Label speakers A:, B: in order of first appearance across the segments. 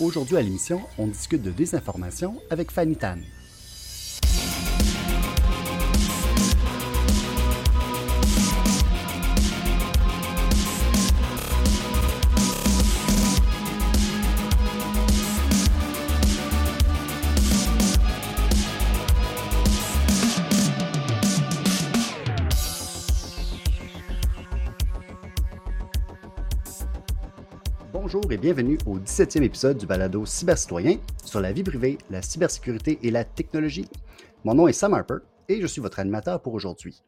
A: Aujourd'hui à l'émission, on discute de désinformation avec Fanny Tan. Au 17e épisode du balado Cybercitoyen sur la vie privée, la cybersécurité et la technologie. Mon nom est Sam Harper et je suis votre animateur pour aujourd'hui.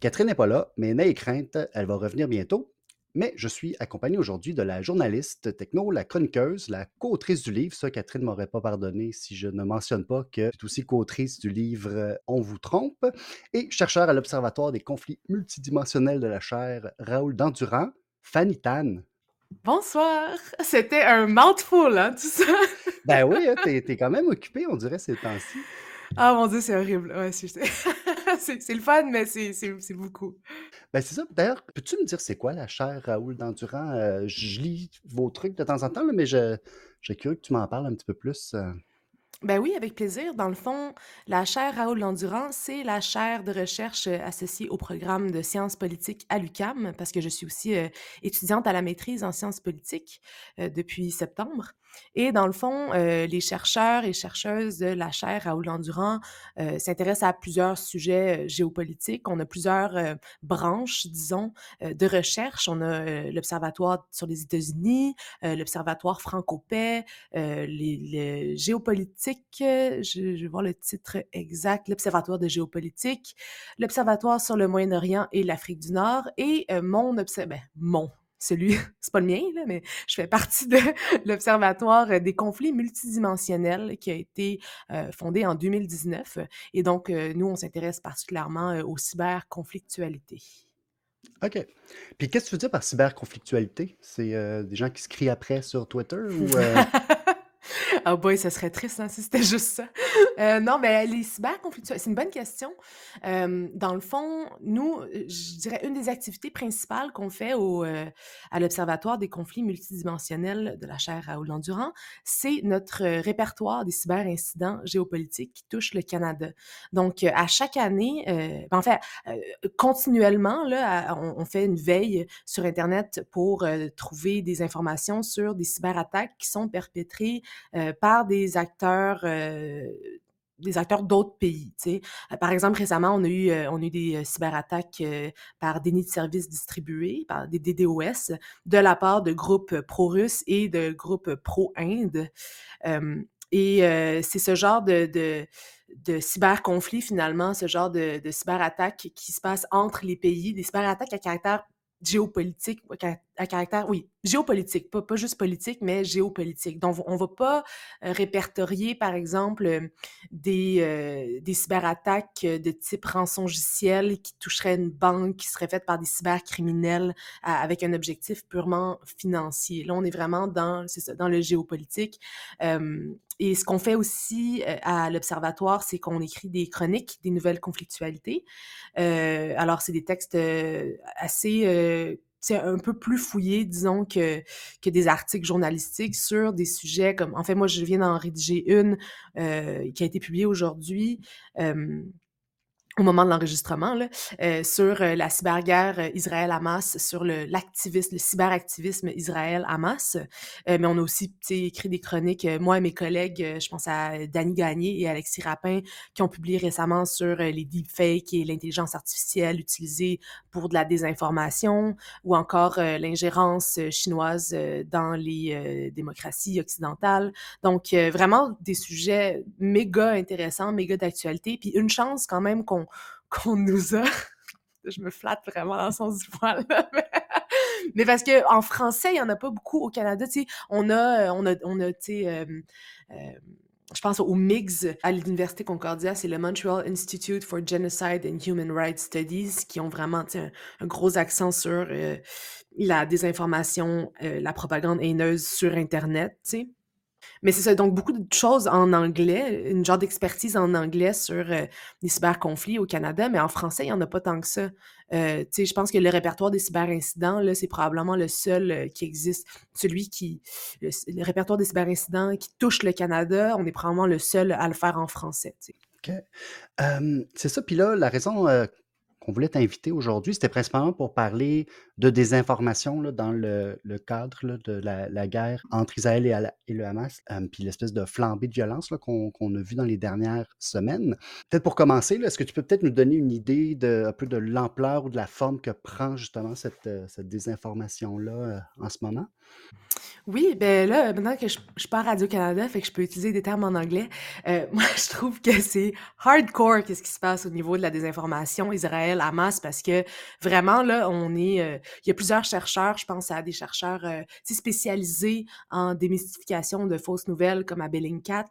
A: Catherine n'est pas là, mais n'ayez crainte, elle va revenir bientôt. Mais je suis accompagné aujourd'hui de la journaliste techno, la chroniqueuse, la co-autrice du livre. Ça, Catherine ne m'aurait pas pardonné si je ne mentionne pas que c'est aussi co-autrice du livre On vous trompe et chercheur à l'Observatoire des conflits multidimensionnels de la chair, Raoul Dandurand, Fanny Tan.
B: Bonsoir! C'était un mouthful, hein, tout ça?
A: Ben oui, hein, t'es, t'es quand même occupé, on dirait, ces temps-ci.
B: Ah mon Dieu, c'est horrible. Ouais, c'est, c'est, c'est le fun, mais c'est, c'est, c'est beaucoup.
A: Ben c'est ça. D'ailleurs, peux-tu me dire c'est quoi la chair Raoul Dandurand? Euh, je lis vos trucs de temps en temps, là, mais je, j'ai curieux que tu m'en parles un petit peu plus. euh.
B: Ben oui, avec plaisir. Dans le fond, la chaire Raoul Landurand, c'est la chaire de recherche euh, associée au programme de sciences politiques à l'UCAM, parce que je suis aussi euh, étudiante à la maîtrise en sciences politiques euh, depuis septembre. Et dans le fond, euh, les chercheurs et chercheuses de la chaire Raoul Landurand euh, s'intéressent à plusieurs sujets euh, géopolitiques. On a plusieurs euh, branches, disons, de recherche. On a l'Observatoire sur les États-Unis, l'Observatoire franco-paix, les, les géopolitiques, je, je vais voir le titre exact, l'Observatoire de géopolitique, l'Observatoire sur le Moyen-Orient et l'Afrique du Nord, et mon ben, mon, celui, c'est pas le mien, là, mais je fais partie de l'Observatoire des conflits multidimensionnels qui a été euh, fondé en 2019. Et donc, euh, nous, on s'intéresse particulièrement euh, aux cyberconflictualités.
A: OK. Puis qu'est-ce que tu veux dire par cyberconflictualité? C'est des gens qui se crient après sur Twitter ou...
B: Ah boy, ça serait triste hein, si c'était juste ça. Euh, non, mais les cyberconflictualités, c'est une bonne question. Euh, dans le fond, nous, je dirais une des activités principales qu'on fait au, euh, à l'Observatoire des conflits multidimensionnels de la chaire Raoul Landurand, c'est notre répertoire des cyberincidents géopolitiques qui touchent le Canada. Donc, à chaque année, ben, en fait, continuellement, là, on, fait une veille sur Internet pour trouver des informations sur des cyberattaques qui sont perpétrées par des acteurs euh, des acteurs d'autres pays. Euh, par exemple, récemment, on a eu, euh, on a eu des euh, cyberattaques euh, par déni de services distribués, par des DDoS, de la part de groupes pro-russes et de groupes pro-Inde. Euh, et euh, c'est ce genre de, de, de cyberconflit, finalement, ce genre de, de cyberattaque qui se passe entre les pays, des cyberattaques à caractère géopolitique, à ca- à caractère, oui, géopolitique, pas, pas juste politique, mais géopolitique. Donc, on va pas euh, répertorier, par exemple, euh, des, euh, des cyberattaques de type rançongiciel qui toucheraient une banque, qui seraient faites par des cybercriminels avec un objectif purement financier. Là, on est vraiment dans, c'est ça, dans le géopolitique. Et ce qu'on fait aussi à l'Observatoire, c'est qu'on écrit des chroniques, des nouvelles conflictualités. Alors, c'est des textes assez... c'est un peu plus fouillés, disons, que, que des articles journalistiques sur des sujets comme... En fait, moi, je viens d'en rédiger une euh, qui a été publiée aujourd'hui. Au moment de l'enregistrement, euh, sur euh, la cyberguerre euh, Israël-Hamas, sur l'activisme, le cyberactivisme Israël-Hamas. Euh, mais on a aussi écrit des chroniques, euh, moi et mes collègues, euh, je pense à Danny Gagné et Alexis Rapin, qui ont publié récemment sur les deepfakes et l'intelligence artificielle utilisée pour de la désinformation, ou encore l'ingérence chinoise dans les démocraties occidentales. Donc, vraiment des sujets méga intéressants, méga d'actualité. Puis une chance quand même qu'on qu'on nous a. Je me flatte vraiment dans le sens du poil. mais- parce que en français, il y en a pas beaucoup au Canada. Tu sais, on a, on a, on a, tu sais, euh, euh, je pense au MIGS à l'Université Concordia, c'est le Montreal Institute for Genocide and Human Rights Studies, qui ont vraiment un, gros accent sur euh, la désinformation, euh, la propagande haineuse sur Internet, sais. Mais c'est ça, donc beaucoup de choses en anglais, une genre d'expertise en anglais sur euh, les cyberconflits au Canada, mais en français, il n'y en a pas tant que ça. Euh, je pense que le répertoire des cyberincidents, là, c'est probablement le seul euh, qui existe. Celui qui, le, répertoire des cyberincidents qui touche le Canada, on est probablement le seul à le faire en français.
A: OK. C'est ça. Puis là, la raison euh, qu'on voulait t'inviter aujourd'hui, c'était principalement pour parler de désinformation là, dans le, cadre de la, guerre entre Israël et, le Hamas, euh, puis l'espèce de flambée de violence qu'on a vu dans les dernières semaines. Peut-être pour commencer, est-ce que tu peux peut-être nous donner une idée de, un peu de l'ampleur ou de la forme que prend justement cette, euh, désinformation-là euh, en ce moment?
B: Oui, ben là, maintenant que je, je pars Radio-Canada, fait que je peux utiliser des termes en anglais, euh, moi, je trouve que c'est hardcore qu'est-ce qui se passe au niveau de la désinformation Israël-Hamas, parce que vraiment, là, on est... euh, il y a plusieurs chercheurs, je pense à des chercheurs euh, spécialisés en démystification de fausses nouvelles, comme à Bellingcat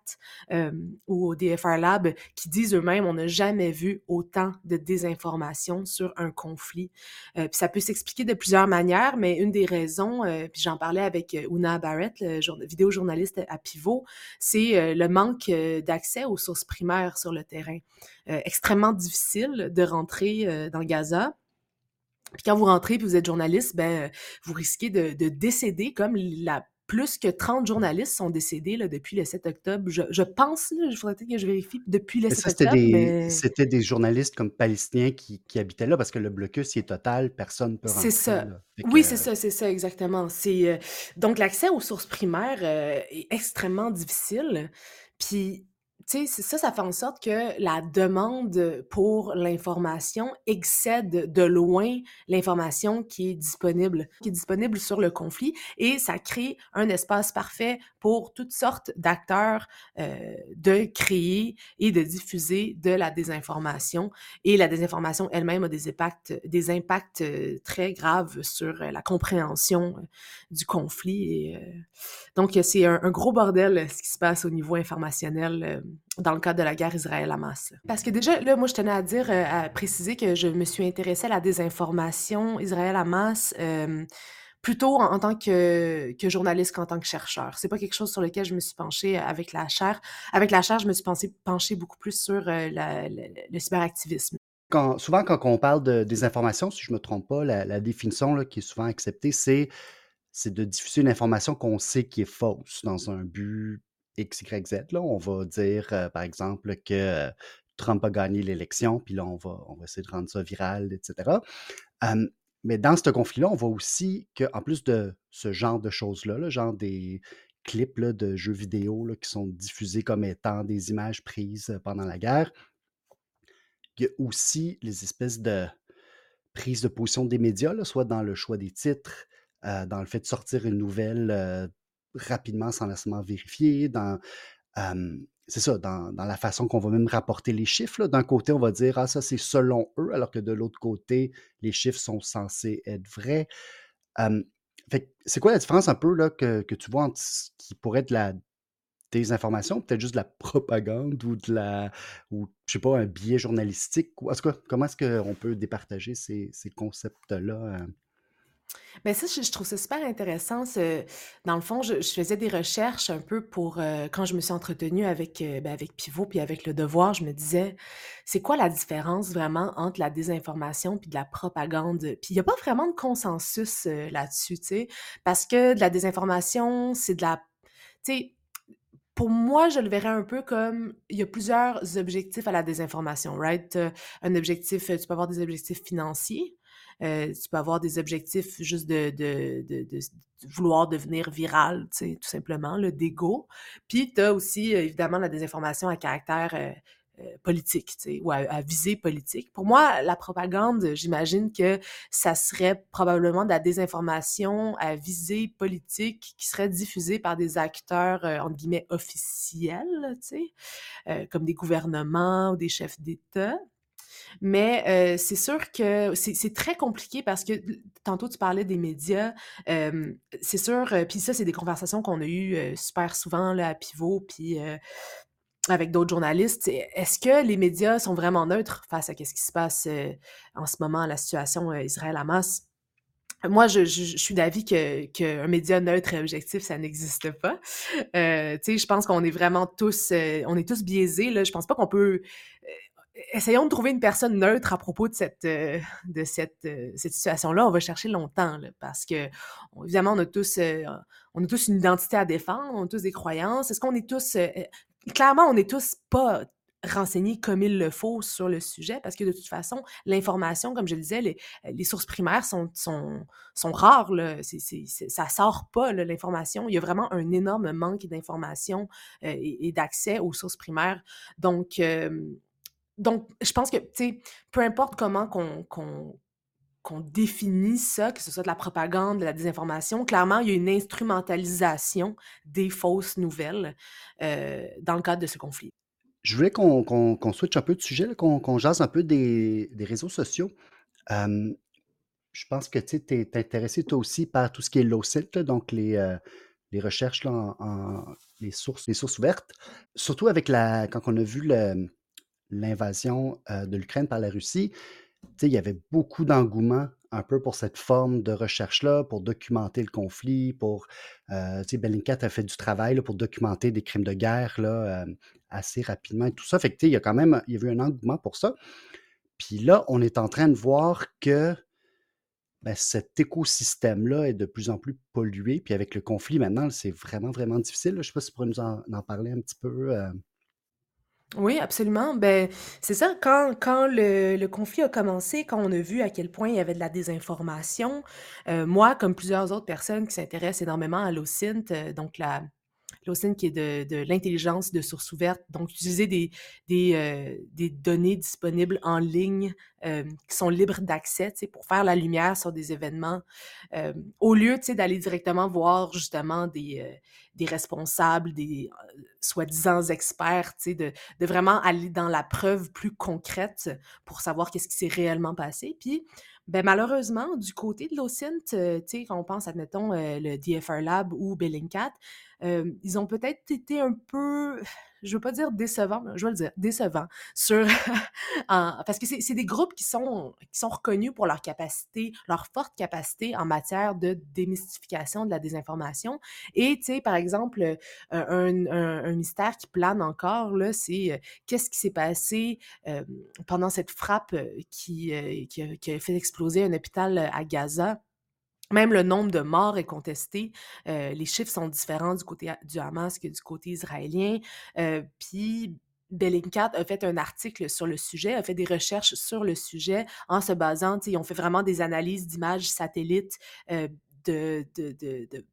B: euh, ou au DFR Lab, qui disent eux-mêmes, on n'a jamais vu autant de désinformation sur un conflit. Euh, puis ça peut s'expliquer de plusieurs manières, mais une des raisons, euh, puis j'en parlais avec Una Barrett, le jour- vidéojournaliste à Pivot, c'est euh, le manque euh, d'accès aux sources primaires sur le terrain. Euh, extrêmement difficile de rentrer dans Gaza. Puis quand vous rentrez puis vous êtes journaliste, ben vous risquez de décéder comme la plus que 30 journalistes sont décédés là, depuis le 7 octobre. Je, je pense, il faudrait peut-être que je vérifie, depuis le
A: Mais
B: 7
A: ça, c'était
B: octobre,
A: des,
B: mais
A: c'était des journalistes comme palestiniens qui, qui habitaient là parce que le blocus il est total, personne ne peut
B: c'est
A: rentrer.
B: ça.
A: Là. Fait
B: Oui,
A: que,
B: c'est ça, c'est ça, exactement. C'est euh, donc l'accès aux sources primaires euh, est extrêmement difficile. Puis, tu sais, ça, ça fait en sorte que la demande pour l'information excède de loin l'information qui est disponible, qui est disponible sur le conflit, et ça crée un espace parfait pour toutes sortes d'acteurs euh, de créer et de diffuser de la désinformation. Et la désinformation elle-même a des impacts, des impacts euh, très graves sur la compréhension euh, du conflit. Euh, donc, c'est un, gros bordel ce qui se passe au niveau informationnel dans le cadre de la guerre Israël-Hamas. Parce que déjà, là, moi, je tenais à dire, euh, à préciser que je me suis intéressée à la désinformation Israël-Hamas euh, plutôt en, en tant que, que journaliste qu'en tant que chercheur. C'est pas quelque chose sur lequel je me suis penchée avec la chaire. Avec la chaire, je me suis pensée, penchée beaucoup plus sur euh, la- la- le cyberactivisme.
A: quand- souvent, quand on parle de désinformation, si je ne me trompe pas, la, la définition là, qui est souvent acceptée, c'est, c'est de diffuser une information qu'on sait qui est fausse dans un but X, Y, Z. Là. On va dire, euh, par exemple, que euh, Trump a gagné l'élection, puis là, on va, on va essayer de rendre ça viral, etc. Mais dans ce conflit-là, on voit aussi qu'en plus de ce genre de choses-là, là, genre des clips de jeux vidéo qui sont diffusés comme étant des images prises euh, pendant la guerre, il y a aussi les espèces de prises de position des médias, soit dans le choix des titres, dans le fait de sortir une nouvelle rapidement sans nécessairement vérifier, dans, c'est ça, dans, dans la façon qu'on va même rapporter les chiffres. D'un côté, on va dire, ah, ça c'est selon eux, alors que de l'autre côté, les chiffres sont censés être vrais. C'est quoi la différence un peu là, que, que tu vois entre ce qui pourrait être la désinformation, peut-être juste de la propagande ou de la, ou je sais pas, un biais journalistique? Ou, en tout cas, comment est-ce qu'on peut départager ces, ces concepts-là? euh?
B: Mais ça, je, trouve ça super intéressant. ce- Dans le fond, je, faisais des recherches un peu pour euh, quand je me suis entretenue avec, euh, ben, avec Pivot puis avec Le Devoir, je me disais, c'est quoi la différence vraiment entre la désinformation puis de la propagande? Puis il n'y a pas vraiment de consensus euh, là-dessus, tu sais, parce que de la désinformation, c'est de la... Tu sais, pour moi, je le verrais un peu comme il y a plusieurs objectifs à la désinformation, right? Un objectif, tu peux avoir des objectifs financiers, euh, tu peux avoir des objectifs juste de, de, de, vouloir devenir viral, tu sais, tout simplement, le d'ego. Puis tu as aussi, euh, évidemment, la désinformation à caractère euh, politique, tu sais, ou à, visée politique. Pour moi, la propagande, j'imagine que ça serait probablement de la désinformation à visée politique qui serait diffusée par des acteurs, euh, entre guillemets, officiels, tu sais, comme des gouvernements ou des chefs d'État. Mais euh, c'est sûr que c'est très compliqué parce que tantôt tu parlais des médias. c'est sûr, euh, puis ça, c'est des conversations qu'on a eues euh, super souvent là, à Pivot, puis avec d'autres journalistes. Est-ce que les médias sont vraiment neutres face à ce qui se passe en ce moment, la situation Israël-Hamas? Moi, je, je- suis d'avis que qu'un média neutre et objectif, ça n'existe pas. Tu sais, je pense qu'on est vraiment tous, on est tous biaisés, là. Je pense pas qu'on peut... essayons de trouver une personne neutre à propos de cette, euh, de cette, euh, cette situation-là. On va chercher longtemps, parce que, évidemment, on a tous, euh, on a tous une identité à défendre, on a tous des croyances. Est-ce qu'on est tous... clairement, on n'est tous pas renseignés comme il le faut sur le sujet, parce que de toute façon, l'information, comme je le disais, les, les sources primaires sont, sont, sont rares. Là. C'est- ça sort pas, l'information. Il y a vraiment un énorme manque d'information euh, et, d'accès aux sources primaires. Donc, donc je pense que, tu sais, peu importe comment qu'on, définit ça, que ce soit de la propagande, de la désinformation, clairement, il y a une instrumentalisation des fausses nouvelles euh, dans le cadre de ce conflit.
A: Je voulais qu'on qu'on switch un peu de sujet, qu'on jase un peu des, des réseaux sociaux. Je pense que tu es intéressé toi aussi par tout ce qui est low là, donc les, euh, les recherches, là, en, en- les, sources, les sources ouvertes. Surtout avec la, quand on a vu le- l'invasion de l'Ukraine par la Russie, il y avait beaucoup d'engouement un peu pour cette forme de recherche-là, pour documenter le conflit, pour, euh, a fait du travail pour documenter des crimes de guerre là, assez rapidement et tout ça. Fait il y a quand même, il y eu un engouement pour ça. Puis là, on est en train de voir que ben, cet écosystème-là est de plus en plus pollué. Puis avec le conflit maintenant, c'est vraiment, vraiment difficile. Je ne sais pas si tu pourrais nous en, parler un petit peu.
B: Oui, absolument. Ben, c'est ça, quand, quand le, le conflit a commencé, quand on a vu à quel point il y avait de la désinformation, euh, moi, comme plusieurs autres personnes qui s'intéressent énormément à l'OSINT, euh, donc la, qui est de, de l'intelligence de source ouverte, donc utiliser des, des, euh, des données disponibles en ligne euh, qui sont libres d'accès, pour faire la lumière sur des événements, euh, au lieu, d'aller directement voir justement des, des responsables, des soi-disant experts, de, de vraiment aller dans la preuve plus concrète pour savoir qu'est-ce qui s'est réellement passé. Puis, ben, malheureusement, du côté de l'OSINT, tu sais, quand on pense, admettons, euh, le DFR Lab ou Bellingcat, euh, ils ont peut-être été un peu, je veux pas dire décevants, mais je vais le dire, décevants sur, parce que c'est des groupes qui sont, qui sont reconnus pour leur capacité, leur forte capacité en matière de démystification de la désinformation. Et, tu sais, par exemple, un, un- mystère qui plane encore, là, c'est euh, qu'est-ce qui s'est passé euh, pendant cette frappe euh, qui, qui a, fait exploser un hôpital à Gaza? Même le nombre de morts est contesté. Euh, les chiffres sont différents du côté du Hamas que du côté israélien. Euh, Puis Bellingcat a fait un article sur le sujet, a fait des recherches sur le sujet en se basant, ils ont fait vraiment des analyses d'images satellites euh, de, de, de, de-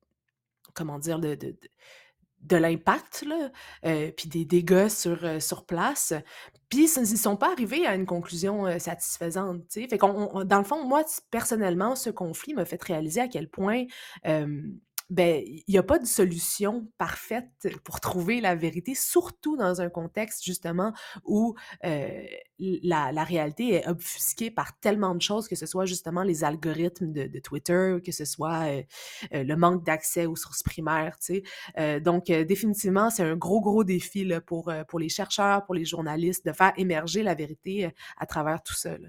B: comment dire, de, de, l'impact, euh, puis des dégâts sur, euh, sur place. Puis ils ne sont pas arrivés à une conclusion euh, satisfaisante. Fait on- dans le fond, moi, personnellement, ce conflit m'a fait réaliser à quel point ben, il n'y a pas de solution parfaite pour trouver la vérité, surtout dans un contexte justement où euh, la, la réalité est obfusquée par tellement de choses, que ce soit justement les algorithmes de, de Twitter, que ce soit euh, euh, le manque d'accès aux sources primaires, tu sais. Euh, donc, euh, définitivement, c'est un gros, gros défi là, pour, pour les chercheurs, pour les journalistes, de faire émerger la vérité à travers tout ça. là.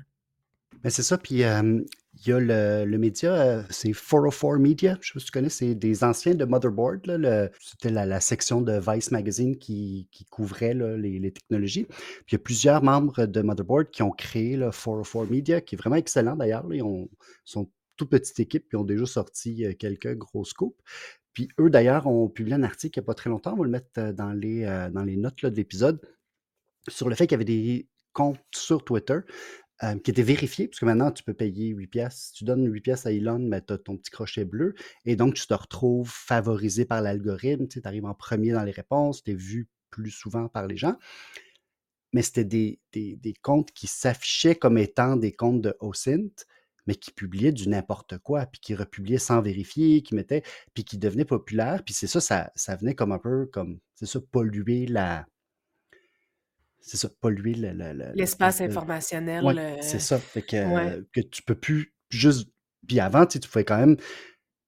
A: Ben, c'est ça. Puis il y a le, le média, euh, c'est 404 Media. Je sais pas si tu connais, c'est des anciens de Motherboard. C'était la, section de Vice Magazine qui, qui couvrait les, technologies. Puis il y a plusieurs membres de Motherboard qui ont créé le 404 Media, qui est vraiment excellent d'ailleurs. Ils ont- sont toute petite équipe, puis ont déjà sorti euh, quelques gros scoops. Puis eux, d'ailleurs, ont publié un article il n'y a pas très longtemps, on va le mettre euh, dans les, dans les notes de l'épisode, sur le fait qu'il y avait des comptes sur Twitter euh, qui étaient vérifiés, parce que maintenant, tu peux payer 8 piastres. Si tu donnes 8 piastres à Elon, mais tu as ton petit crochet bleu, et donc tu te retrouves favorisé par l'algorithme, tu arrives en premier dans les réponses, tu es vu plus souvent par les gens. Mais c'était des, des- des comptes qui s'affichaient comme étant des comptes de OSINT, mais qui publiaient du n'importe quoi, puis qui republiaient sans vérifier, qui mettaient, puis qui devenaient populaires. Puis c'est ça, ça, ça venait comme un peu comme, c'est ça, polluer la, c'est ça, polluer le, le- le-
B: L'espace
A: de...
B: informationnel.
A: Ouais, c'est ça. Fait que,
B: ouais.
A: que tu peux plus juste. Puis avant, tu pouvais quand même.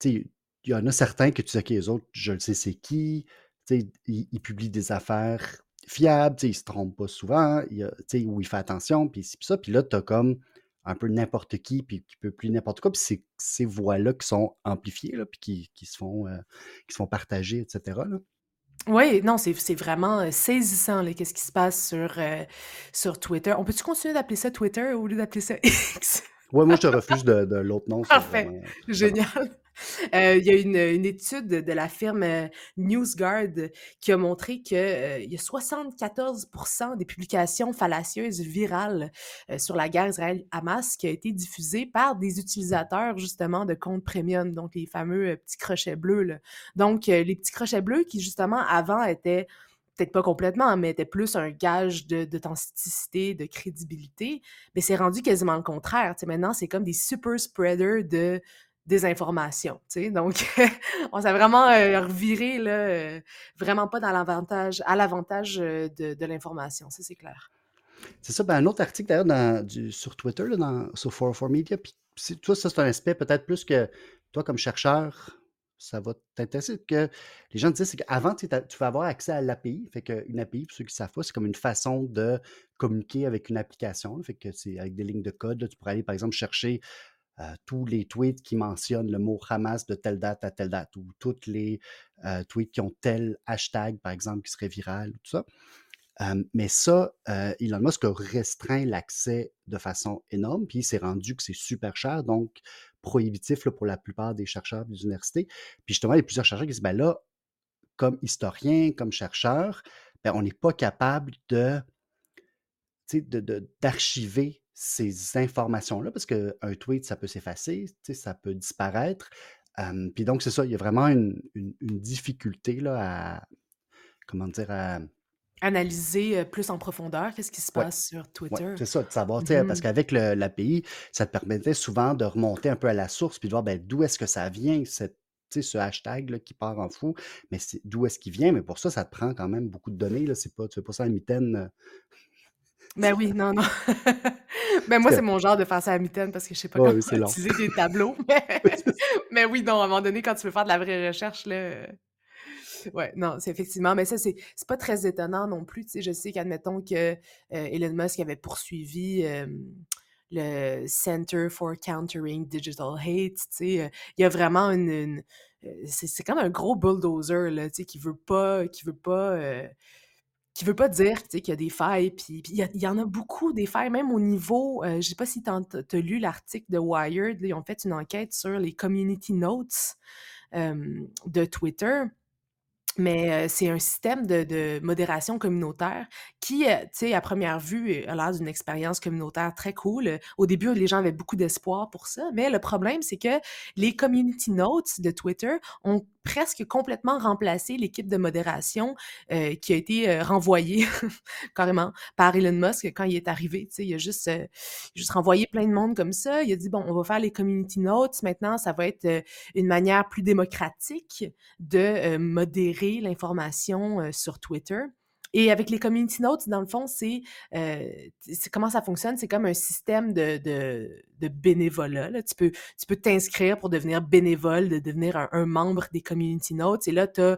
A: Il y en a certains que tu sais, OK, les autres, je le sais c'est qui. Ils, ils publient des affaires fiables, ils se trompent pas souvent, il où il fait attention, puis ça. Puis là, tu as comme un peu n'importe qui, puis qui peut plus n'importe quoi. Puis c'est ces voix-là qui sont amplifiées, là, puis qui, qui se font, euh, qui se font partager, etc. là.
B: Oui, non, c'est c'est vraiment euh, saisissant, là, qu'est-ce qui se passe sur, euh, sur Twitter. On peut-tu continuer d'appeler ça Twitter au lieu d'appeler ça X?
A: Ouais, moi, je te refuse de, de l'autre nom.
B: Parfait,
A: vraiment-
B: génial. Euh, il y a une, une étude de la firme euh, NewsGuard qui a montré qu'il y a 74% des publications fallacieuses virales euh, sur la guerre Israël-Hamas qui a été diffusée par des utilisateurs justement de comptes premium, donc les fameux euh, petits crochets bleus. là. Donc, euh, les petits crochets bleus qui justement avant étaient peut-être pas complètement, mais étaient plus un gage de- d'authenticité, de, crédibilité, mais c'est rendu quasiment le contraire. Tu sais, maintenant, c'est comme des super spreaders de désinformation. Donc, on s'est vraiment euh, reviré, là, euh, vraiment pas dans l'avantage, à l'avantage euh, de, de l'information, ça c'est clair.
A: C'est ça, ben, un autre article d'ailleurs sur Twitter, là, sur 404 Media, puis toi, ça c'est un aspect peut-être plus que toi comme chercheur, ça va t'intéresser, que les gens disent, c'est qu'avant, tu vas avoir accès à l'API, fait qu'une API, pour ceux qui savent pas, c'est comme une façon de communiquer avec une application, fait que c'est avec des lignes de code, tu pourrais aller par exemple chercher euh, tous les tweets qui mentionnent le mot Hamas de telle date à telle date, ou tous les euh, tweets qui ont tel hashtag, par exemple, qui serait viral, ou tout ça. Mais ça, euh, Elon Musk a restreint l'accès de façon énorme, puis il s'est rendu que c'est super cher, donc prohibitif pour la plupart des chercheurs des universités. Puis justement, il y a plusieurs chercheurs qui disent, ben là, comme historien, comme chercheur, ben, on n'est pas capable de, sais, de- d'archiver ces informations-là, parce qu'un tweet, ça peut s'effacer, ça peut disparaître. Puis donc, c'est ça, il y a vraiment une, une- une difficulté là, à, comment dire, à,
B: Analyser euh, plus en profondeur qu'est-ce qui se
A: Ouais.
B: passe sur
A: Ouais,
B: Twitter.
A: c'est ça, de savoir, sais, parce
B: Mhm.
A: qu'avec le- l'API, ça te permettait souvent de remonter un peu à la source puis de voir ben, d'où est-ce que ça vient, cette, ce hashtag là, qui part en fou, mais c'est- d'où est-ce qu'il vient, mais pour ça, ça te prend quand même beaucoup de données, là, c'est pas, tu fais pas ça à mitaine. euh,
B: Ben oui, non, non. Ben moi, c'est mon genre de faire ça à mitaine parce que je sais pas
A: Ouais,
B: comment
A: oui,
B: utiliser des tableaux. Mais... mais oui, non, à un moment donné, quand tu veux faire de la vraie recherche, là. Ouais, non, c'est effectivement, mais ça, c'est pas très étonnant non plus. Tu sais, je sais qu'admettons que euh, Elon Musk avait poursuivi le Center for Countering Digital Hate. Tu sais, euh, il y a vraiment une. euh, c'est comme un gros bulldozer, là, tu sais, qui veut pas. Qui veut pas qui veut pas dire qu'il y a des failles, puis il y, en a beaucoup des failles, même au niveau, euh, je sais pas si tu as lu l'article de Wired, ils ont fait une enquête sur les community notes de Twitter, mais euh, c'est un système de, modération communautaire qui, tu sais, à première vue, a l'air d'une expérience communautaire très cool. Au début, les gens avaient beaucoup d'espoir pour ça, mais le problème, c'est que les community notes de Twitter ont presque complètement remplacé l'équipe de modération euh, qui a été euh, renvoyée carrément par Elon Musk quand il est arrivé. Tu sais, il a juste, euh, juste renvoyé plein de monde comme ça. Il a dit, bon, on va faire les community notes. Maintenant, ça va être une manière plus démocratique de modérer l'information sur Twitter. Et avec les community notes, dans le fond, c'est c'est- comment ça fonctionne? C'est comme un système de, de, de bénévolat. là. Tu peux tu peux t'inscrire pour devenir bénévole, de devenir un, un membre des community notes. Et là, tu as,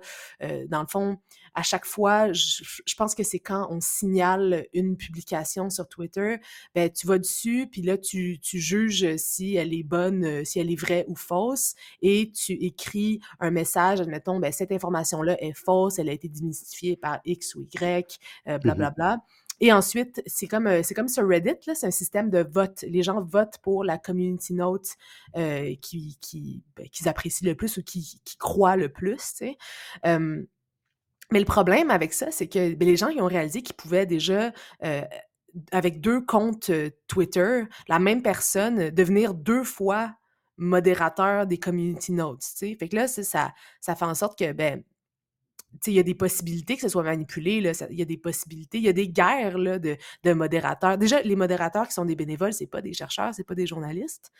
B: dans le fond, à chaque fois, je, je pense que c'est quand on signale une publication sur Twitter, ben, tu vas dessus, puis là, tu, tu juges si elle est bonne, euh, si elle est vraie ou fausse, et tu écris un message, admettons, ben, cette information-là est fausse, elle a été démystifiée par X ou Y, euh, blablabla. Et ensuite, c'est comme, euh, c'est comme sur Reddit, là, c'est un système de vote. Les gens votent pour la community note euh, qui, qui, ben, qu'ils apprécient le plus ou qui, qui croient le plus, mais le problème avec ça, c'est que ben, les gens ont réalisé qu'ils pouvaient déjà, euh, avec deux comptes Twitter, la même personne devenir deux fois modérateur des community notes. Fait que là, ça, ça fait en sorte que ben, il y a des possibilités que ce soit manipulé, il y a des possibilités, il y a des guerres là, de, de modérateurs. Déjà, les modérateurs qui sont des bénévoles, c'est pas des chercheurs, c'est pas des journalistes.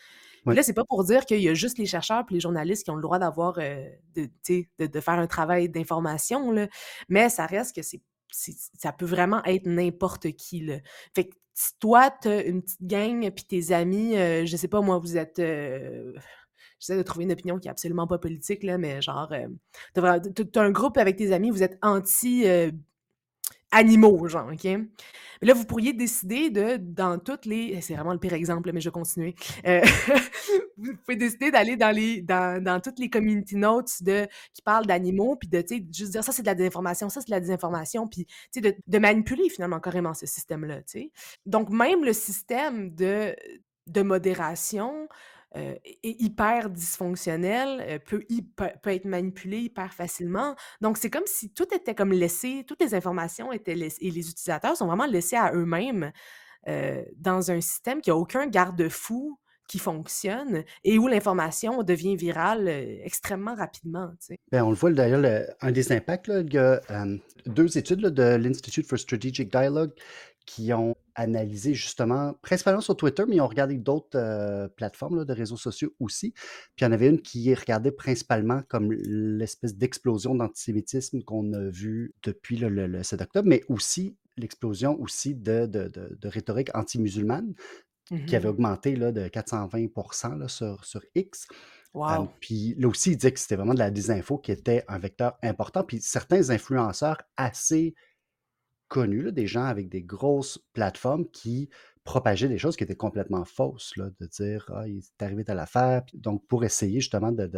A: Ouais.
B: Là, c'est pas pour dire qu'il y a juste les chercheurs et les journalistes qui ont le droit d'avoir, euh, de, de, de faire un travail d'information, mais ça reste que c'est ça peut vraiment être n'importe qui, là. Fait que si toi, t'as une petite gang, puis tes amis, euh, je sais pas, moi, vous êtes... Euh, j'essaie de trouver une opinion qui est absolument pas politique, là, mais genre, euh, t'as un groupe avec tes amis, vous êtes anti animaux, genre, OK? Mais là, vous pourriez décider de, dans toutes les... C'est vraiment le pire exemple, mais je vais continuer. Euh, vous pouvez décider d'aller dans les dans, dans, toutes les community notes de, qui parlent d'animaux, puis de, tu sais, juste dire ça, c'est de la désinformation, ça, c'est de la désinformation, puis, tu sais, de, de, manipuler, finalement, carrément, ce système-là, tu sais. Donc, même le système de, de modération euh, hyper dysfonctionnel, euh, peut, peut, être manipulé hyper facilement. Donc, c'est comme si tout était comme laissé, toutes les informations étaient laissées, et les utilisateurs sont vraiment laissés à eux-mêmes euh, dans un système qui n'a aucun garde-fou qui fonctionne et où l'information devient virale extrêmement rapidement.
A: Bien, on le voit d'ailleurs, un des impacts, il y a deux études de l'Institute for Strategic Dialogue qui ont analysé justement, principalement sur Twitter, mais ils ont regardé d'autres euh, plateformes de réseaux sociaux aussi. Puis il y en avait une qui regardait principalement comme l'espèce d'explosion d'antisémitisme qu'on a vu depuis le, 7 octobre, mais aussi l'explosion aussi de, de, rhétorique anti-musulmane qui avait mmh augmenté là, de 420 sur, sur X.
B: Wow.
A: puis là aussi, il disait que c'était vraiment de la désinfo qui était un vecteur important. Puis certains influenceurs assez connus, des gens avec des grosses plateformes qui propageaient des choses qui étaient complètement fausses, là, de dire Ah, il est arrivé à l'affaire. Donc, pour essayer justement de,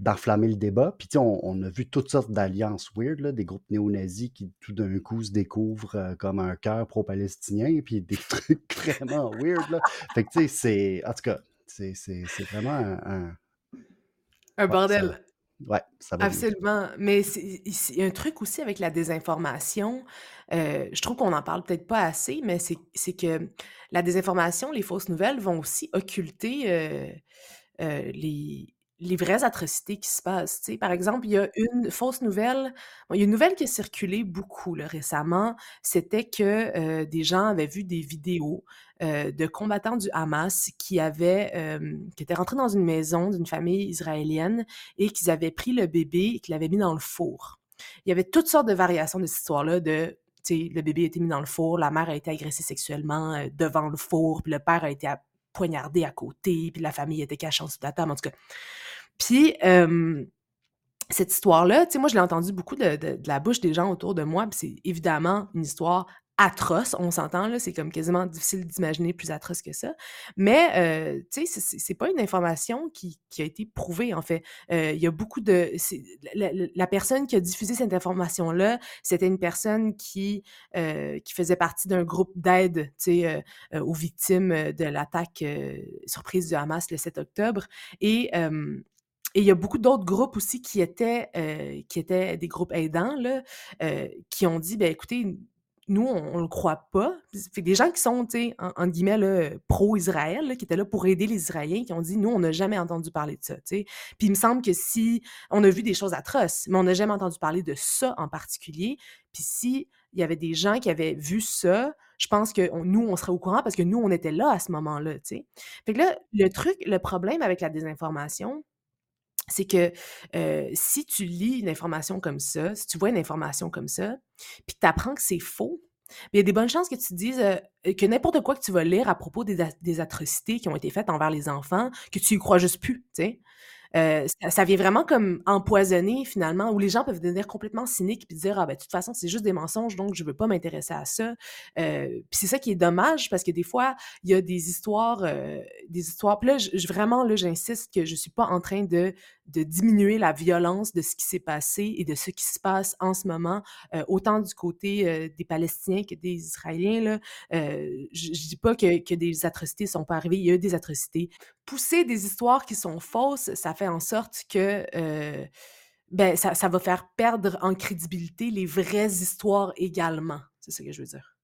A: d'enflammer le débat. Puis, on, on, a vu toutes sortes d'alliances weird, là, des groupes néo-nazis qui tout d'un coup se découvrent euh, comme un cœur pro-palestinien, puis des trucs vraiment weird. Là. Fait que, tu sais, c'est. En tout cas, c'est, vraiment un.
B: Un, bordel.
A: Ouais, ça va.
B: Absolument. Mais il y a un truc aussi avec la désinformation. Euh, je trouve qu'on n'en parle peut-être pas assez, mais c'est que la désinformation, les fausses nouvelles vont aussi occulter euh, euh, les, les vraies atrocités qui se passent. Par exemple, il y a une fausse nouvelle. il y a une nouvelle qui a circulé beaucoup récemment. C'était que des gens avaient vu des vidéos de combattants du Hamas qui avaient qui étaient rentrés dans une maison d'une famille israélienne et qu'ils avaient pris le bébé et qu'ils l'avaient mis dans le four. Il y avait toutes sortes de variations de cette histoire-là de le bébé a été mis dans le four, la mère a été agressée sexuellement devant le four, puis le père a été poignardé à côté, puis la famille était cachée en dessous de la table, en tout cas. Puis, cette histoire-là, tu sais, moi, je l'ai entendue beaucoup de, la bouche des gens autour de moi, puis c'est évidemment une histoire atroce, on s'entend, là, c'est comme quasiment difficile d'imaginer plus atroce que ça. Mais, tu sais, c'est pas une information qui, a été prouvée, en fait. Il y a beaucoup de... La, personne qui a diffusé cette information-là, c'était une personne qui, qui faisait partie d'un groupe d'aide, tu sais, aux victimes de l'attaque surprise du Hamas le 7 octobre. Et... Et il y a beaucoup d'autres groupes aussi qui étaient, qui étaient des groupes aidants, là, qui ont dit, ben écoutez, nous, on, ne le croit pas. Fait des gens qui sont, sais, en, guillemets, pro-Israël, qui étaient là pour aider les Israéliens, qui ont dit, nous, on n'a jamais entendu parler de ça, tu sais. Puis il me semble que si, on a vu des choses atroces, mais on n'a jamais entendu parler de ça en particulier. Puis si il y avait des gens qui avaient vu ça, je pense que nous, on serait au courant parce que nous, on était là à ce moment-là. Fait que là, le truc, le problème avec la désinformation, c'est que si tu lis une information comme ça, si tu vois une information comme ça, puis tu apprends que c'est faux, il y a des bonnes chances que tu te dises que n'importe quoi que tu vas lire à propos des, des, atrocités qui ont été faites envers les enfants, que tu y crois juste plus, tu sais. Ça, vient vraiment comme empoisonner finalement, où les gens peuvent devenir complètement cyniques puis dire ah ben de toute façon c'est juste des mensonges donc je veux pas m'intéresser à ça. Puis c'est ça qui est dommage parce que des fois il y a des histoires, des histoires. Puis là je, vraiment là j'insiste que je suis pas en train de de diminuer la violence de ce qui s'est passé et de ce qui se passe en ce moment, autant du côté des Palestiniens que des Israéliens là. je, je dis pas que, que des atrocités sont pas arrivées, il y a eu des atrocités. Pousser des histoires qui sont fausses, ça fait en sorte que euh, ben, ça, va faire perdre en crédibilité les vraies histoires également. C'est ce que je veux dire.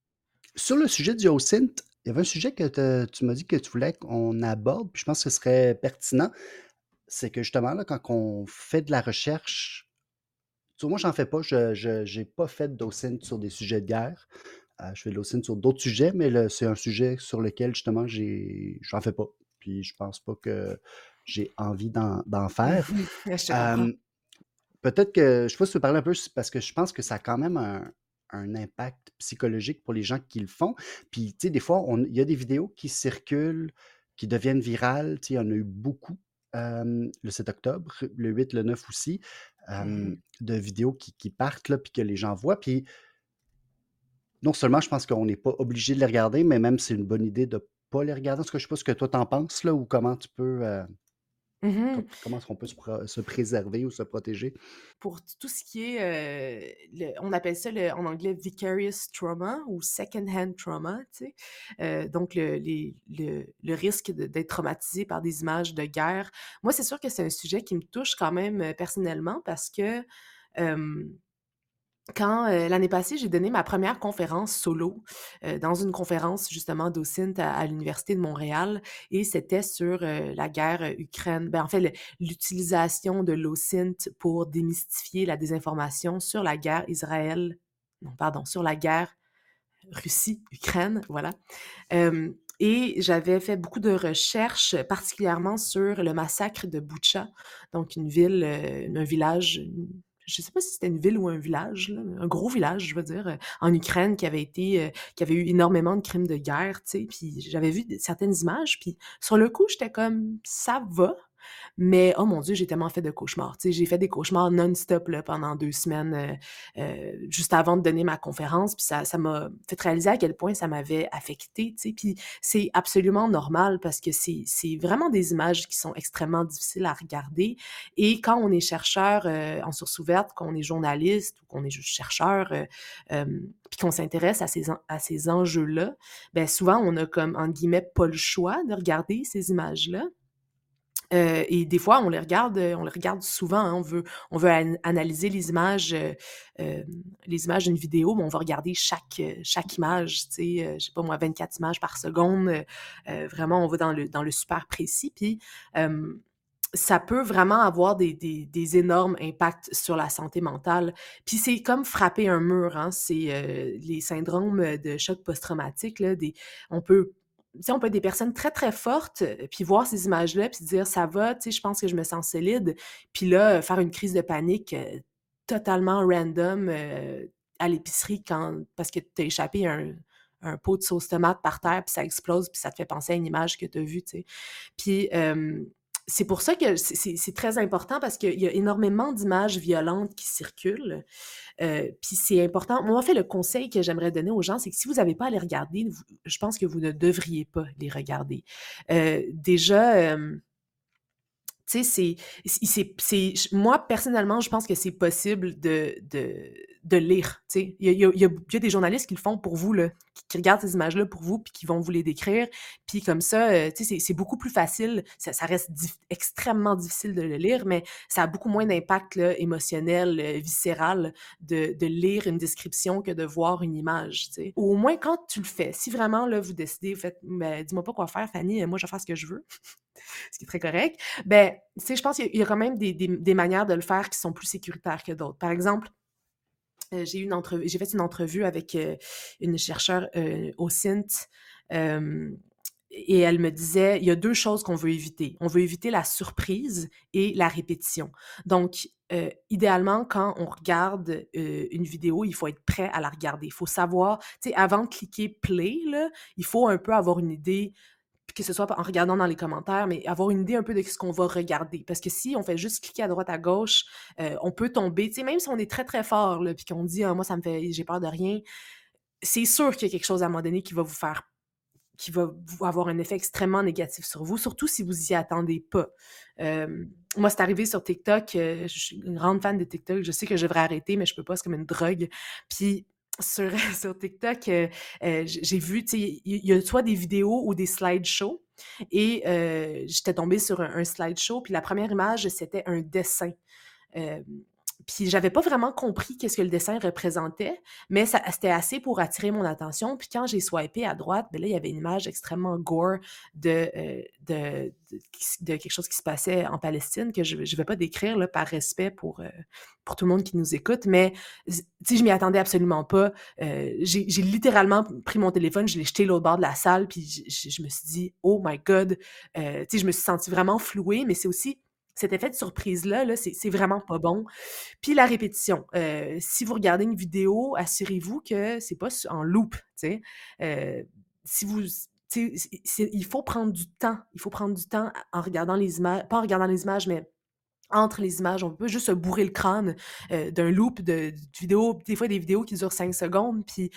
A: Sur le sujet du Hyacinthe, il y avait un sujet que tu m'as dit que tu voulais qu'on aborde, puis je pense que ce serait pertinent. C'est que justement, là, quand on fait de la recherche, moi, j'en fais pas. Je n'ai pas fait d'OSINT sur des sujets de guerre. Euh, je fais de l'OSINT sur d'autres sujets, mais c'est un sujet sur lequel, justement, j'en fais pas. Puis je pense pas que j'ai envie d'en faire.
B: Peut-être
A: que, je sais pas si tu veux parler un peu, parce que je pense que ça a quand même un, un impact psychologique pour les gens qui le font. Puis, tu sais, des fois, il y a des vidéos qui circulent, qui deviennent virales. Tu sais, il y en a eu beaucoup euh, le 7 octobre, le 8, le 9 aussi, euh,
B: Mhm.
A: de vidéos qui, qui partent, là, puis que les gens voient. Puis, non seulement, je pense qu'on n'est pas obligé de les regarder, mais même c'est une bonne idée de pas les regarder. En tout cas, je sais pas ce que toi t'en penses, là, ou comment tu peux, euh,
B: Mhm.
A: com- comment est-ce qu'on peut se, pro- se préserver ou se protéger?
B: Pour tout ce qui est, euh, le- on appelle ça le- en anglais vicarious trauma ou second-hand trauma, tu sais. Euh, donc le, les- le, le risque de- d'être traumatisé par des images de guerre. Moi, c'est sûr que c'est un sujet qui me touche quand même euh, personnellement parce que euh, quand euh, l'année passée, j'ai donné ma première conférence solo euh, dans une conférence justement d'OSINT à, l'Université de Montréal et c'était sur euh, la guerre Ukraine. Ben, en fait, l'utilisation de l'OSINT pour démystifier la désinformation sur la guerre Israël, non, pardon, sur la guerre Russie-Ukraine, voilà. Et j'avais fait beaucoup de recherches, particulièrement sur le massacre de Boucha, donc une ville, un village, je ne sais pas si c'était une ville ou un village, un gros village, je veux dire, euh, en Ukraine qui avait été, euh, qui avait eu énormément de crimes de guerre, tu sais. Puis j'avais vu certaines images, puis sur le coup, j'étais comme, ça va? Mais oh mon Dieu, j'ai tellement fait de cauchemars. J'ai fait des cauchemars non-stop pendant deux semaines, euh, euh, juste avant de donner ma conférence. Puis ça, ça m'a fait réaliser à quel point ça m'avait affecté. Puis c'est absolument normal parce que c'est vraiment des images qui sont extrêmement difficiles à regarder. Et quand on est chercheur euh, en source ouverte, quand on est journaliste ou qu'on est juste chercheur, puis qu'on s'intéresse à ces, enjeux-là, ben souvent on a comme, guillemets, pas le choix de regarder ces images-là. Euh, et des fois, on les regarde, euh, on les regarde souvent. hein, on veut, on veut an- analyser les images, euh, les images d'une vidéo, mais on va regarder chaque, image. Tu sais, je sais pas moi, 24 images par seconde. vraiment, on va dans le, dans le super précis. Puis ça peut vraiment avoir des, des, énormes impacts sur la santé mentale. Puis c'est comme frapper un mur. Hein, c'est les syndromes de choc post-traumatique. On peut on peut être des personnes très, très fortes, euh, puis voir ces images-là, puis dire ça va, tu sais, je pense que je me sens solide. Puis là, euh, faire une crise de panique euh, totalement random à l'épicerie quand parce que tu as échappé un, un pot de sauce tomate par terre, puis ça explose, puis ça te fait penser à une image que tu as vue, tu sais. Puis c'est pour ça que c'est- très important parce qu'il y a énormément d'images violentes qui circulent. Euh, puis c'est important. Moi, en fait, le conseil que j'aimerais donner aux gens, c'est que si vous n'avez pas à les regarder, je pense que vous ne devriez pas les regarder. Euh, déjà, euh, tu sais, c'est, moi, personnellement, je pense que c'est possible de, de lire. Il y y a- des journalistes qui le font pour vous, là, qui, regardent ces images-là pour vous, puis qui vont vous les décrire. Puis comme ça, euh, c'est, beaucoup plus facile. Ça, reste extrêmement difficile de le lire, mais ça a beaucoup moins d'impact émotionnel, euh, viscéral, de, lire une description que de voir une image, tu sais. Ou au moins, quand tu le fais, si vraiment, là, vous décidez, vous faites, ben, dis-moi pas quoi faire, Fanny, moi, je vais faire ce que je veux, ce qui est très correct, ben, je pense qu'il y y a quand même des, manières de le faire qui sont plus sécuritaires que d'autres. Par exemple, euh, j'ai eu une entrevue, j'ai fait une entrevue avec euh, une chercheure euh, au CINT euh, et elle me disait il y a deux choses qu'on veut éviter. On veut éviter la surprise et la répétition. Donc, euh, idéalement, quand on regarde euh, une vidéo, il faut être prêt à la regarder. Il faut savoir, tu sais, avant de cliquer play, là, il faut un peu avoir une idée que ce soit en regardant dans les commentaires, mais avoir une idée un peu de ce qu'on va regarder. Parce que si on fait juste cliquer à droite, à gauche, euh, on peut tomber, tu sais, même si on est très, très fort, puis qu'on dit, Ah, moi, ça me fait, j'ai peur de rien, c'est sûr qu'il y a quelque chose à un moment donné qui va vous faire, qui va avoir un effet extrêmement négatif sur vous, surtout si vous y attendez pas. Moi, c'est arrivé sur TikTok, euh, je suis une grande fan de TikTok, je sais que je devrais arrêter, mais je peux pas, c'est comme une drogue. Puis sur, TikTok, euh, euh, j'ai vu, tu sais, il y, a soit des vidéos ou des slideshows. Et euh, j'étais tombée sur un, slideshow, puis la première image, c'était un dessin. Puis j'avais pas vraiment compris qu'est-ce que le dessin représentait, mais c'était assez pour attirer mon attention. Puis quand j'ai swipé à droite, ben là, il y avait une image extrêmement gore de, euh, quelque chose qui se passait en Palestine que je ne vais pas décrire là, par respect pour, euh, pour tout le monde qui nous écoute, mais sais, je m'y attendais absolument pas. Euh, j'ai littéralement pris mon téléphone, je l'ai jeté l'autre bord de la salle, puis je, me suis dit, oh my God, je me suis sentie vraiment flouée, mais c'est aussi cet effet de surprise-là, -là, c'est vraiment pas bon. Puis la répétition, heu, si vous regardez une vidéo, assurez-vous que c'est pas en loop? Heu, si vous il faut prendre du temps. Il faut prendre du temps en regardant les images pas en regardant les images, mais entre les images. On peut juste se bourrer le crâne, heu, d'un loop de de vidéos. Des fois, des vidéos qui durent 5 secondes, puis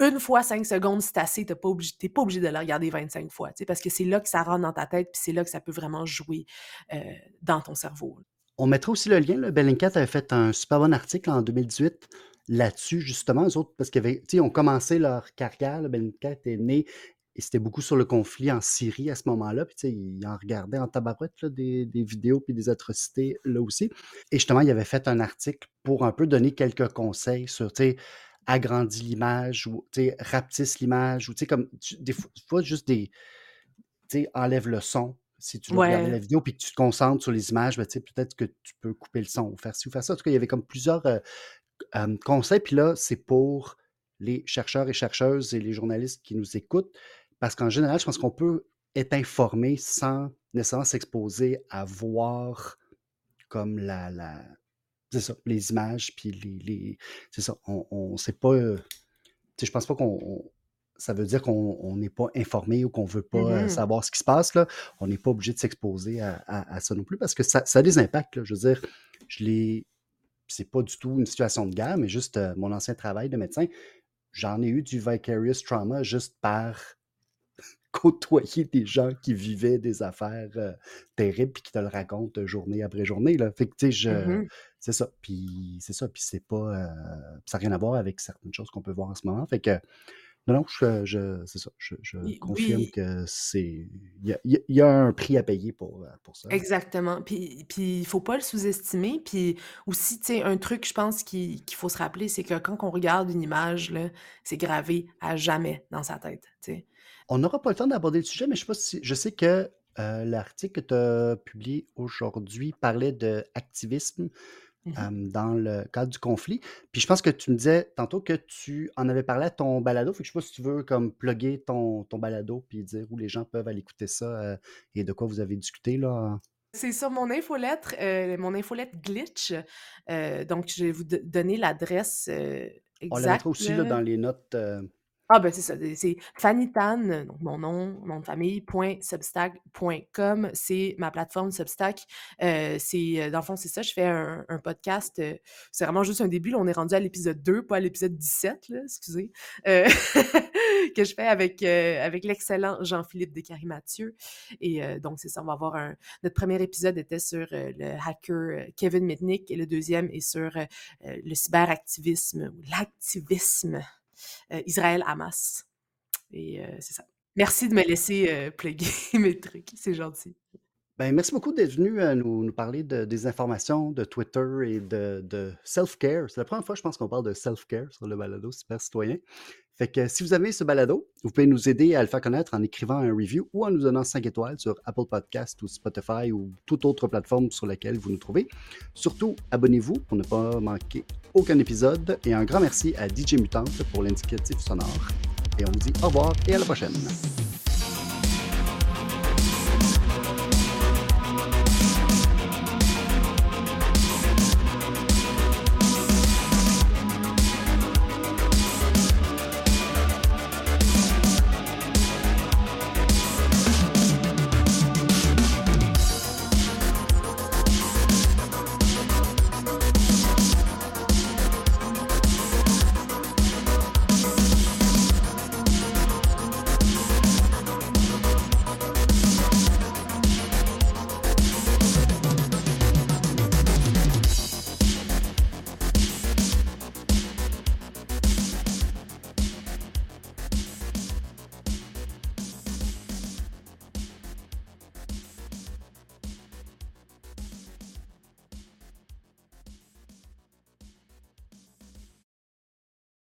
B: une fois 5 secondes, c'est assez. Tu pas obligé pas obligé de la regarder 25 fois? Parce que c'est là que ça rentre dans ta tête, puis c'est là que ça peut vraiment jouer, heu, dans ton cerveau.
A: On mettra aussi le lien, là. Bellingcat avait fait un super bon article en 2018 là-dessus, justement, eux autres, parce qu'ils ont commencé leur carrière, Bellingcat est né et c'était beaucoup sur le conflit en Syrie à ce moment-là, puis tu sais, ils en regardaient en tabarouette, là, des des vidéos puis des atrocités là aussi et justement, il avait fait un article pour un peu donner quelques conseils sur, tu sais, agrandis l'image ou, tu sais, rapetisse l'image ou tu sais, comme tu des fois juste des tu sais, enlève le son. Si tu veux regarder la
B: Ouais.
A: vidéo puis que tu te concentres sur les images, ben, tu sais, peut-être que tu peux couper le son ou faire ci ou faire ça. En tout cas, il y avait comme plusieurs, heu, hem, conseils, puis là, c'est pour les chercheurs et chercheuses et les journalistes qui nous écoutent, parce qu'en général, je pense qu'on peut être informé sans nécessairement s'exposer à voir comme la la c'est ça, les images puis les les c'est ça, on on sait pas, sais, je pense pas qu'on on ça veut dire qu'on on n'est pas informé ou qu'on veut
B: Mmh
A: pas, heu,
B: mh.
A: savoir ce qui se passe, là. On n'est pas obligé de s'exposer à à à ça non plus parce que ça ça a des impacts, là. Je veux dire, je l'ai c'est pas du tout une situation de guerre, mais juste, heu, mon ancien travail de médecin, j'en ai eu du vicarious trauma juste par côtoyer des gens qui vivaient des affaires, heu, terribles puis qui te le racontent journée après journée, là. Fait que, tu sais,
B: Mmh
A: je
B: mh.
A: c'est ça, puis c'est ça, puis c'est pas, heu, ça a rien à voir avec certaines choses qu'on peut voir en ce moment. Fait que non, non, je je c'est ça, je confirme
B: oui.
A: que c'est il y a y un prix à payer pour, ça.
B: Exactement. Puis il faut pas le sous-estimer. Puis aussi, tu sais, un truc, je pense, qui qu'il faut se rappeler, c'est que quand on regarde une image, c'est gravé à jamais dans sa tête, tu sais?
A: On n'aura pas le temps d'aborder le sujet, mais je sais pas si je sais que, heu, l'article que tu as publié aujourd'hui parlait d'activisme,
B: Mmh
A: dans le cadre du conflit. Puis je pense que tu me disais tantôt que tu en avais parlé à ton balado. Fait que je sais pas si tu veux comme plugger ton ton balado puis dire où les gens peuvent aller écouter ça, heu, et de quoi vous avez discuté, là?
B: C'est sur mon infolettre, heu, mon infolettre Glitch. Donc je vais vous do donner l'adresse, heu,
A: On la
B: exacte,
A: mettra aussi, là, dans les notes,
B: Ah ben, c'est ça, c'est Fanny Tan, donc mon nom, nom de famille, substack.com. C'est ma plateforme Substack. Heu, c'est, heu, dans le fond, c'est ça, je fais un podcast, c'est vraiment juste un début, là, on est rendu à l'épisode 2, pas à l'épisode 17, là, excusez, que je fais avec, avec l'excellent Jean-Philippe Descaries-Mathieu et donc c'est ça, on va avoir un notre 1er épisode était sur, le hacker, Kevin Mitnick et le 2e est sur, le cyberactivisme ou l'activisme, Israël-Hamas et heu, c'est ça. Merci de me laisser, heu, plugger mes trucs, c'est gentil.
A: Ben, merci beaucoup d'être venu, nous nous parler de des informations, de Twitter et de de self-care. C'est la 1re fois, je pense, qu'on parle de self-care sur le balado Super Citoyen. Si vous aimez ce balado, vous pouvez nous aider à le faire connaître en écrivant un review ou en nous donnant 5 étoiles sur Apple Podcast ou Spotify ou toute autre plateforme sur laquelle vous nous trouvez. Surtout, abonnez-vous pour ne pas manquer aucun épisode et un grand merci à DJ Mutante pour l'indicatif sonore et on vous dit au revoir et à la prochaine.